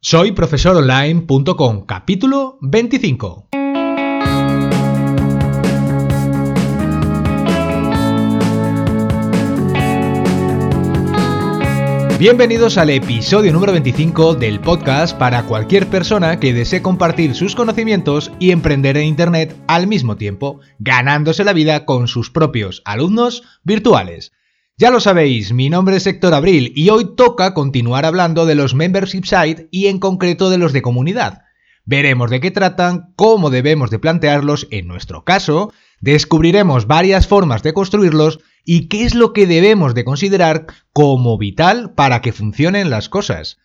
Soy profesoronline.com, capítulo 25. Bienvenidos al episodio número 25 del podcast para cualquier persona que desee compartir sus conocimientos y emprender en Internet al mismo tiempo, ganándose la vida con sus propios alumnos virtuales. Ya lo sabéis, mi nombre es Héctor Abril y hoy toca continuar hablando de los membership site y en concreto de los de comunidad. Veremos de qué tratan, cómo debemos de plantearlos en nuestro caso, descubriremos varias formas de construirlos y qué es lo que debemos de considerar como vital para que funcionen las cosas.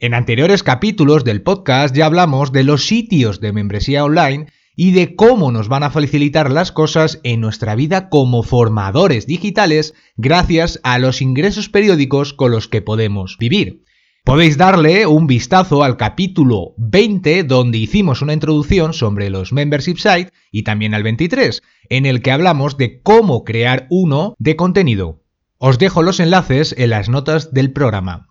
En anteriores capítulos del podcast ya hablamos de los sitios de membresía online y de cómo nos van a facilitar las cosas en nuestra vida como formadores digitales gracias a los ingresos periódicos con los que podemos vivir. Podéis darle un vistazo al capítulo 20 donde hicimos una introducción sobre los membership sites y también al 23 en el que hablamos de cómo crear uno de contenido. Os dejo los enlaces en las notas del programa.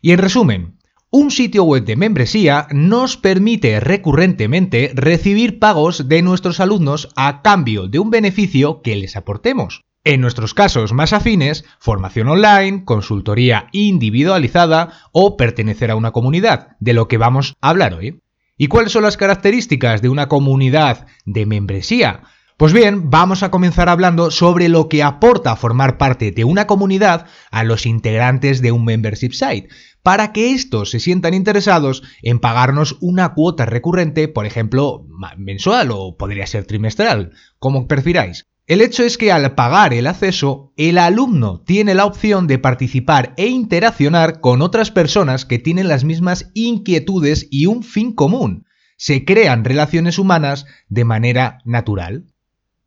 Y en resumen, un sitio web de membresía nos permite recurrentemente recibir pagos de nuestros alumnos a cambio de un beneficio que les aportemos. En nuestros casos más afines, formación online, consultoría individualizada o pertenecer a una comunidad, de lo que vamos a hablar hoy. ¿Y cuáles son las características de una comunidad de membresía? Pues bien, vamos a comenzar hablando sobre lo que aporta formar parte de una comunidad a los integrantes de un membership site, para que estos se sientan interesados en pagarnos una cuota recurrente, por ejemplo, mensual o podría ser trimestral, como prefiráis. El hecho es que al pagar el acceso, el alumno tiene la opción de participar e interaccionar con otras personas que tienen las mismas inquietudes y un fin común. Se crean relaciones humanas de manera natural.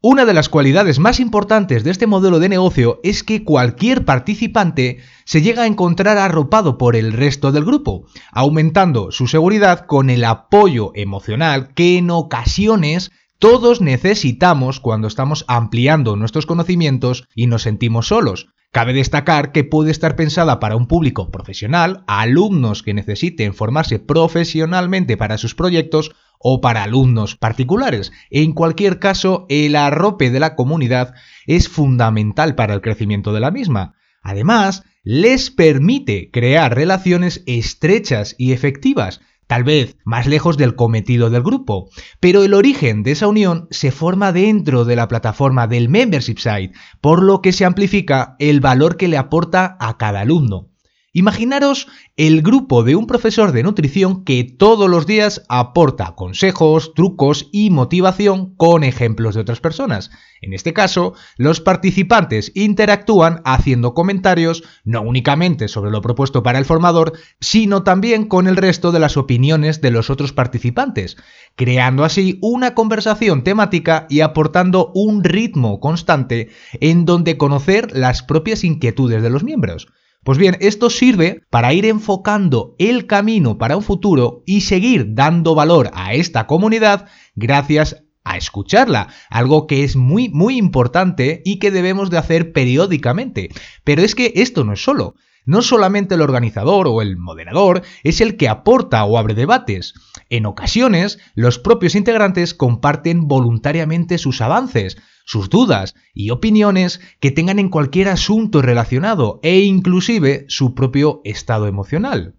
Una de las cualidades más importantes de este modelo de negocio es que cualquier participante se llega a encontrar arropado por el resto del grupo, aumentando su seguridad con el apoyo emocional que en ocasiones todos necesitamos cuando estamos ampliando nuestros conocimientos y nos sentimos solos. Cabe destacar que puede estar pensada para un público profesional, alumnos que necesiten formarse profesionalmente para sus proyectos o para alumnos particulares. En cualquier caso, el arrope de la comunidad es fundamental para el crecimiento de la misma. Además, les permite crear relaciones estrechas y efectivas, tal vez más lejos del cometido del grupo, pero el origen de esa unión se forma dentro de la plataforma del membership site, por lo que se amplifica el valor que le aporta a cada alumno. Imaginaros el grupo de un profesor de nutrición que todos los días aporta consejos, trucos y motivación con ejemplos de otras personas. En este caso, los participantes interactúan haciendo comentarios no únicamente sobre lo propuesto para el formador, sino también con el resto de las opiniones de los otros participantes, creando así una conversación temática y aportando un ritmo constante en donde conocer las propias inquietudes de los miembros. Pues bien, esto sirve para ir enfocando el camino para un futuro y seguir dando valor a esta comunidad gracias a escucharla, algo que es muy muy importante y que debemos de hacer periódicamente. Pero es que esto no es solo. No solamente el organizador o el moderador es el que aporta o abre debates. En ocasiones, los propios integrantes comparten voluntariamente sus avances, sus dudas y opiniones que tengan en cualquier asunto relacionado e inclusive su propio estado emocional.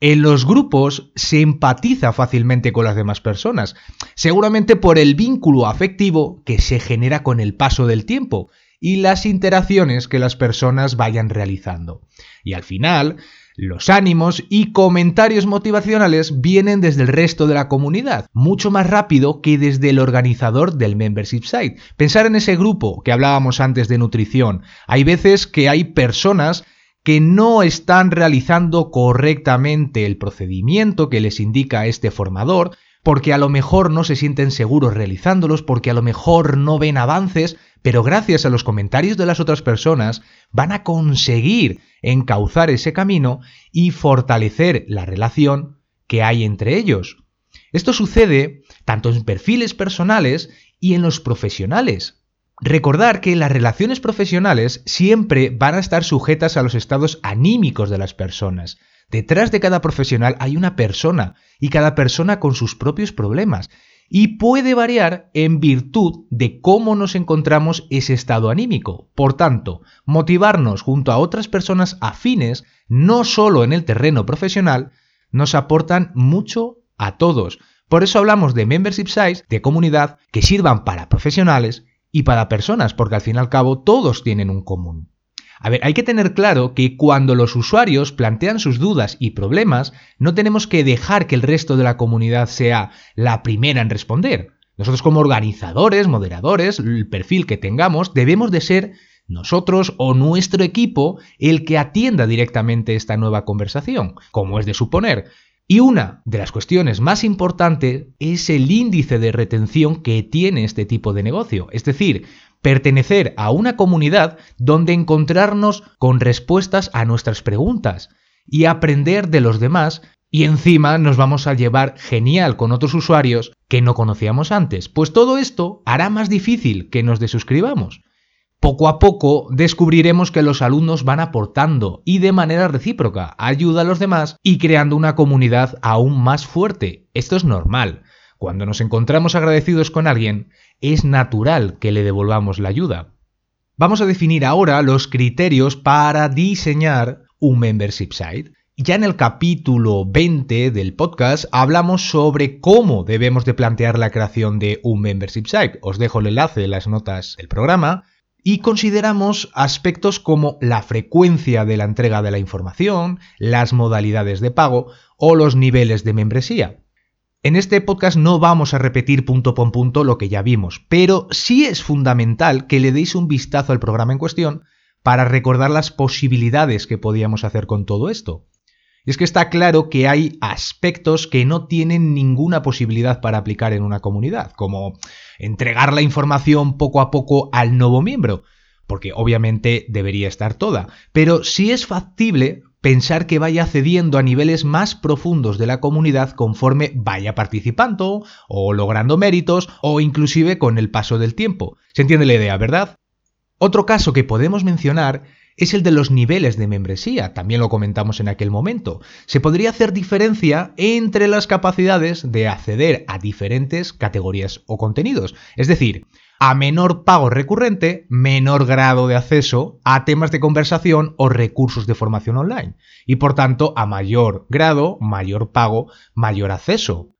En los grupos se empatiza fácilmente con las demás personas, seguramente por el vínculo afectivo que se genera con el paso del tiempo y las interacciones que las personas vayan realizando. Y al final, los ánimos y comentarios motivacionales vienen desde el resto de la comunidad, mucho más rápido que desde el organizador del membership site. Pensar en ese grupo que hablábamos antes de nutrición. Hay veces que hay personas que no están realizando correctamente el procedimiento que les indica este formador, porque a lo mejor no se sienten seguros realizándolos, porque a lo mejor no ven avances, pero gracias a los comentarios de las otras personas van a conseguir encauzar ese camino y fortalecer la relación que hay entre ellos. Esto sucede tanto en perfiles personales y en los profesionales. Recordar que las relaciones profesionales siempre van a estar sujetas a los estados anímicos de las personas. Detrás de cada profesional hay una persona y cada persona con sus propios problemas y puede variar en virtud de cómo nos encontramos ese estado anímico. Por tanto, motivarnos junto a otras personas afines, no solo en el terreno profesional, nos aportan mucho a todos. Por eso hablamos de membership size, de comunidad, que sirvan para profesionales y para personas, porque al fin y al cabo todos tienen un común. A ver, hay que tener claro que cuando los usuarios plantean sus dudas y problemas, no tenemos que dejar que el resto de la comunidad sea la primera en responder. Nosotros como organizadores, moderadores, el perfil que tengamos, debemos de ser nosotros o nuestro equipo el que atienda directamente esta nueva conversación, como es de suponer. Y una de las cuestiones más importantes es el índice de retención que tiene este tipo de negocio. Es decir, pertenecer a una comunidad donde encontrarnos con respuestas a nuestras preguntas y aprender de los demás y encima nos vamos a llevar genial con otros usuarios que no conocíamos antes. Pues todo esto hará más difícil que nos desuscribamos. Poco a poco descubriremos que los alumnos van aportando y de manera recíproca ayuda a los demás y creando una comunidad aún más fuerte. Esto es normal. Cuando nos encontramos agradecidos con alguien, es natural que le devolvamos la ayuda. Vamos a definir ahora los criterios para diseñar un membership site. Ya en el capítulo 20 del podcast hablamos sobre cómo debemos de plantear la creación de un membership site. Os dejo el enlace en las notas del programa. Y consideramos aspectos como la frecuencia de la entrega de la información, las modalidades de pago o los niveles de membresía. En este podcast no vamos a repetir punto por punto lo que ya vimos, pero sí es fundamental que le deis un vistazo al programa en cuestión para recordar las posibilidades que podíamos hacer con todo esto. Y es que está claro que hay aspectos que no tienen ninguna posibilidad para aplicar en una comunidad, como entregar la información poco a poco al nuevo miembro, porque obviamente debería estar toda, pero sí es factible pensar que vaya cediendo a niveles más profundos de la comunidad conforme vaya participando o logrando méritos o inclusive con el paso del tiempo. ¿Se entiende la idea, verdad? Otro caso que podemos mencionar es el de los niveles de membresía, también lo comentamos en aquel momento. Se podría hacer diferencia entre las capacidades de acceder a diferentes categorías o contenidos. Es decir, a menor pago recurrente, menor grado de acceso a temas de conversación o recursos de formación online. Y por tanto, a mayor grado, mayor pago, mayor acceso.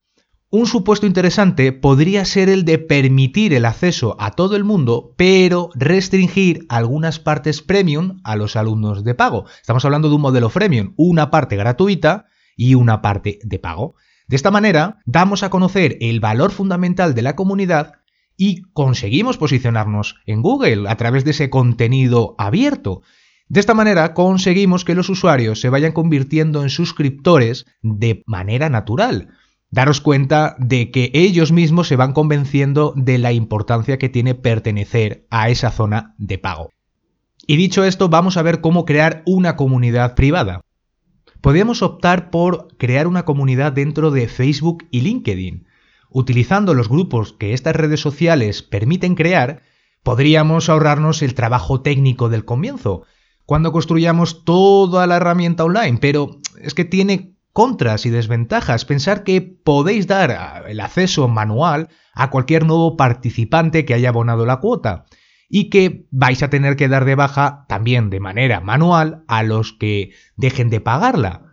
Un supuesto interesante podría ser el de permitir el acceso a todo el mundo, pero restringir algunas partes premium a los alumnos de pago. Estamos hablando de un modelo freemium, una parte gratuita y una parte de pago. De esta manera, damos a conocer el valor fundamental de la comunidad y conseguimos posicionarnos en Google a través de ese contenido abierto. De esta manera conseguimos que los usuarios se vayan convirtiendo en suscriptores de manera natural. Daros cuenta de que ellos mismos se van convenciendo de la importancia que tiene pertenecer a esa zona de pago. Y dicho esto, vamos a ver cómo crear una comunidad privada. Podríamos optar por crear una comunidad dentro de Facebook y LinkedIn. Utilizando los grupos que estas redes sociales permiten crear, podríamos ahorrarnos el trabajo técnico del comienzo, cuando construyamos toda la herramienta online, pero es que tiene contras y desventajas. Pensar que podéis dar el acceso manual a cualquier nuevo participante que haya abonado la cuota y que vais a tener que dar de baja también de manera manual a los que dejen de pagarla.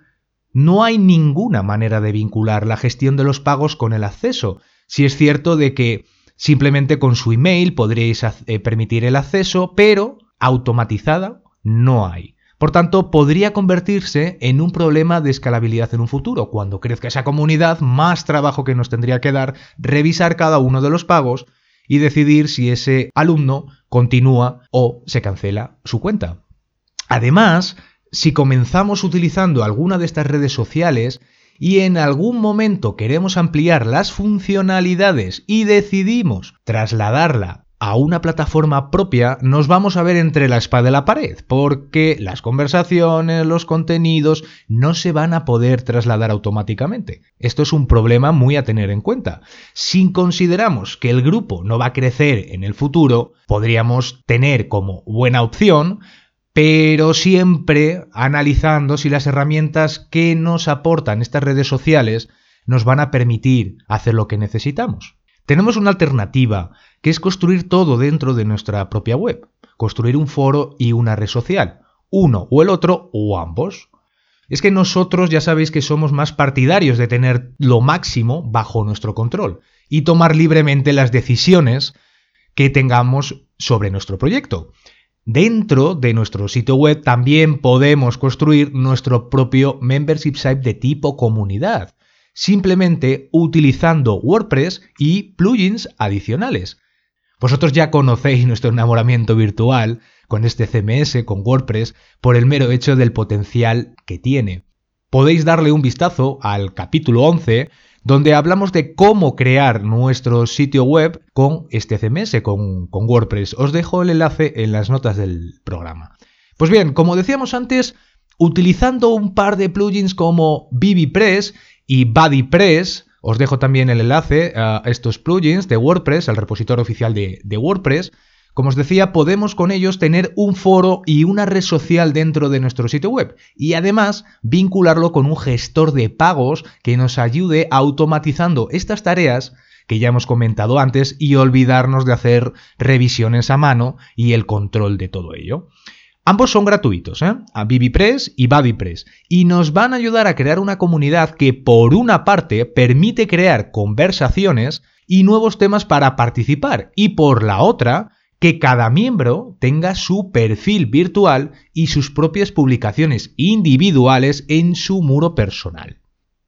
No hay ninguna manera de vincular la gestión de los pagos con el acceso. Si es cierto de que simplemente con su email podréis eh, permitir el acceso, pero automatizada no hay. Por tanto, podría convertirse en un problema de escalabilidad en un futuro. Cuando crezca esa comunidad, más trabajo que nos tendría que dar revisar cada uno de los pagos y decidir si ese alumno continúa o se cancela su cuenta. Además, si comenzamos utilizando alguna de estas redes sociales y en algún momento queremos ampliar las funcionalidades y decidimos trasladarla a una plataforma propia, nos vamos a ver entre la espada y la pared, porque las conversaciones, los contenidos no se van a poder trasladar automáticamente. Esto es un problema muy a tener en cuenta. Si consideramos que el grupo no va a crecer en el futuro, podríamos tener como buena opción pero siempre analizando si las herramientas que nos aportan estas redes sociales nos van a permitir hacer lo que necesitamos. Tenemos una alternativa, que es construir todo dentro de nuestra propia web, construir un foro y una red social, uno o el otro o ambos. Es que nosotros ya sabéis que somos más partidarios de tener lo máximo bajo nuestro control y tomar libremente las decisiones que tengamos sobre nuestro proyecto. Dentro de nuestro sitio web también podemos construir nuestro propio membership site de tipo comunidad, simplemente utilizando WordPress y plugins adicionales. Vosotros ya conocéis nuestro enamoramiento virtual con este CMS, con WordPress, por el mero hecho del potencial que tiene. Podéis darle un vistazo al capítulo 11 donde hablamos de cómo crear nuestro sitio web con este CMS, con, WordPress. Os dejo el enlace en las notas del programa. Pues bien, como decíamos antes, utilizando un par de plugins como BBPress y BuddyPress, os dejo también el enlace a estos plugins de WordPress, al repositorio oficial de WordPress, como os decía, podemos con ellos tener un foro y una red social dentro de nuestro sitio web y además vincularlo con un gestor de pagos que nos ayude automatizando estas tareas que ya hemos comentado antes y olvidarnos de hacer revisiones a mano y el control de todo ello. Ambos son gratuitos, ¿eh? a BBPress y BuddyPress, y nos van a ayudar a crear una comunidad que por una parte permite crear conversaciones y nuevos temas para participar, y por la otra que cada miembro tenga su perfil virtual y sus propias publicaciones individuales en su muro personal.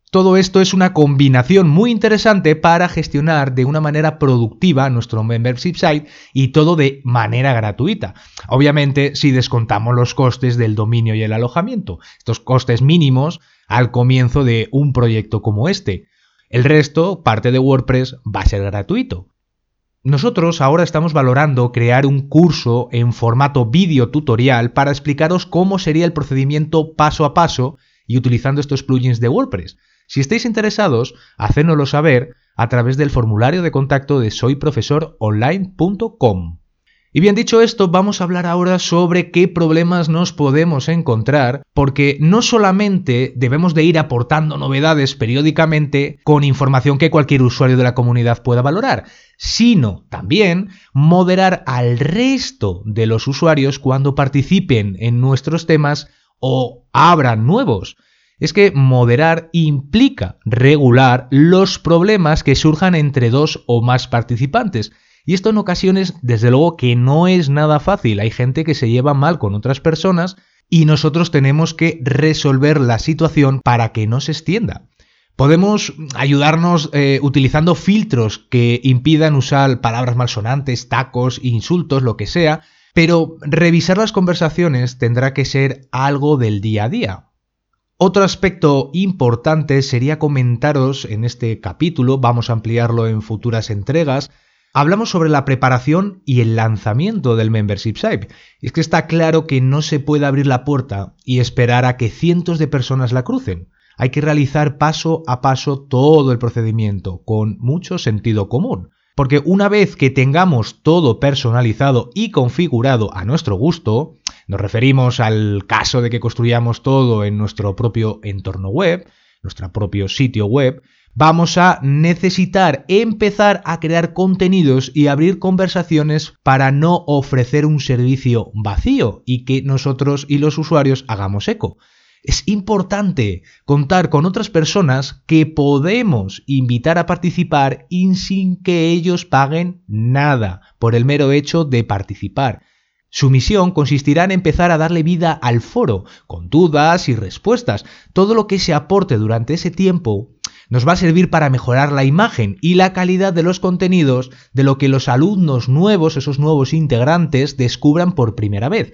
Todo esto es una combinación muy interesante para gestionar de una manera productiva nuestro membership site y todo de manera gratuita. Obviamente si descontamos los costes del dominio y el alojamiento, estos costes mínimos al comienzo de un proyecto como este. El resto, parte de WordPress, va a ser gratuito. Nosotros ahora estamos valorando crear un curso en formato vídeo tutorial para explicaros cómo sería el procedimiento paso a paso y utilizando estos plugins de WordPress. Si estáis interesados, hacednoslo saber a través del formulario de contacto de soyprofesoronline.com. Y bien dicho esto, vamos a hablar ahora sobre qué problemas nos podemos encontrar, porque no solamente debemos de ir aportando novedades periódicamente con información que cualquier usuario de la comunidad pueda valorar, sino también moderar al resto de los usuarios cuando participen en nuestros temas o abran nuevos. Es que moderar implica regular los problemas que surjan entre dos o más participantes y esto en ocasiones, desde luego que no es nada fácil. Hay gente que se lleva mal con otras personas y nosotros tenemos que resolver la situación para que no se extienda. Podemos ayudarnos eh, utilizando filtros que impidan usar palabras malsonantes, tacos, insultos, lo que sea, pero revisar las conversaciones tendrá que ser algo del día a día. Otro aspecto importante sería comentaros en este capítulo, vamos a ampliarlo en futuras entregas, Hablamos sobre la preparación y el lanzamiento del membership site. es que está claro que no se puede abrir la puerta y esperar a que cientos de personas la crucen. Hay que realizar paso a paso todo el procedimiento, con mucho sentido común. Porque una vez que tengamos todo personalizado y configurado a nuestro gusto, nos referimos al caso de que construyamos todo en nuestro propio entorno web, nuestro propio sitio web, vamos a necesitar empezar a crear contenidos y abrir conversaciones para no ofrecer un servicio vacío y que nosotros y los usuarios hagamos eco. Es importante contar con otras personas que podemos invitar a participar y sin que ellos paguen nada por el mero hecho de participar. Su misión consistirá en empezar a darle vida al foro, con dudas y respuestas. Todo lo que se aporte durante ese tiempo nos va a servir para mejorar la imagen y la calidad de los contenidos de lo que los alumnos nuevos, esos nuevos integrantes, descubran por primera vez.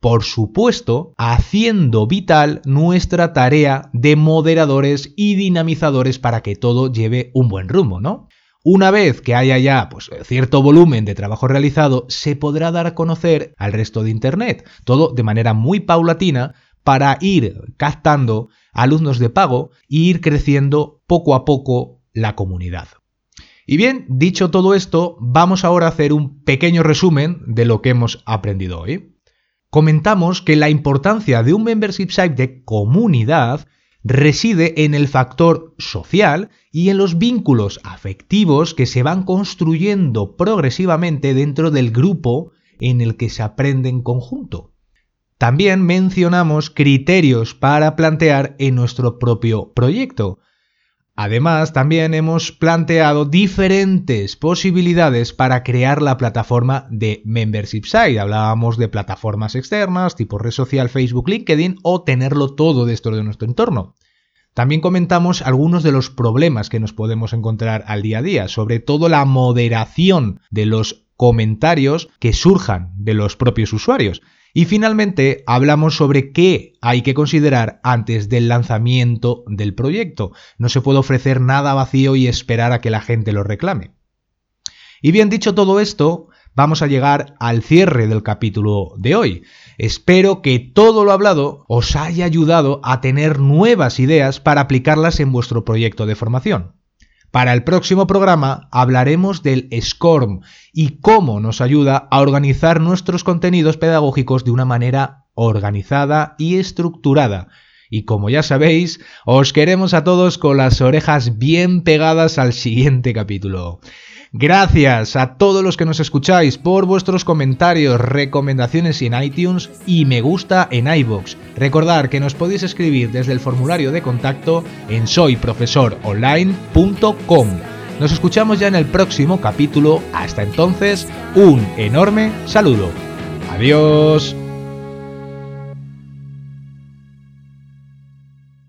Por supuesto, haciendo vital nuestra tarea de moderadores y dinamizadores para que todo lleve un buen rumbo, ¿no? Una vez que haya ya pues, cierto volumen de trabajo realizado, se podrá dar a conocer al resto de Internet, todo de manera muy paulatina para ir captando alumnos de pago e ir creciendo poco a poco la comunidad. Y bien, dicho todo esto, vamos ahora a hacer un pequeño resumen de lo que hemos aprendido hoy. comentamos que la importancia de un membership site de comunidad reside en el factor social y en los vínculos afectivos que se van construyendo progresivamente dentro del grupo en el que se aprende en conjunto. También mencionamos criterios para plantear en nuestro propio proyecto, Además, también hemos planteado diferentes posibilidades para crear la plataforma de Membership Site. Hablábamos de plataformas externas, tipo red social, Facebook, LinkedIn, o tenerlo todo dentro de nuestro entorno. También comentamos algunos de los problemas que nos podemos encontrar al día a día, sobre todo la moderación de los comentarios que surjan de los propios usuarios. Y finalmente hablamos sobre qué hay que considerar antes del lanzamiento del proyecto. No se puede ofrecer nada vacío y esperar a que la gente lo reclame. Y bien dicho todo esto, vamos a llegar al cierre del capítulo de hoy. Espero que todo lo hablado os haya ayudado a tener nuevas ideas para aplicarlas en vuestro proyecto de formación. Para el próximo programa hablaremos del SCORM y cómo nos ayuda a organizar nuestros contenidos pedagógicos de una manera organizada y estructurada. Y como ya sabéis, os queremos a todos con las orejas bien pegadas al siguiente capítulo. Gracias a todos los que nos escucháis por vuestros comentarios, recomendaciones en iTunes y me gusta en iBox. Recordad que nos podéis escribir desde el formulario de contacto en soyprofesoronline.com. Nos escuchamos ya en el próximo capítulo. Hasta entonces, un enorme saludo. Adiós.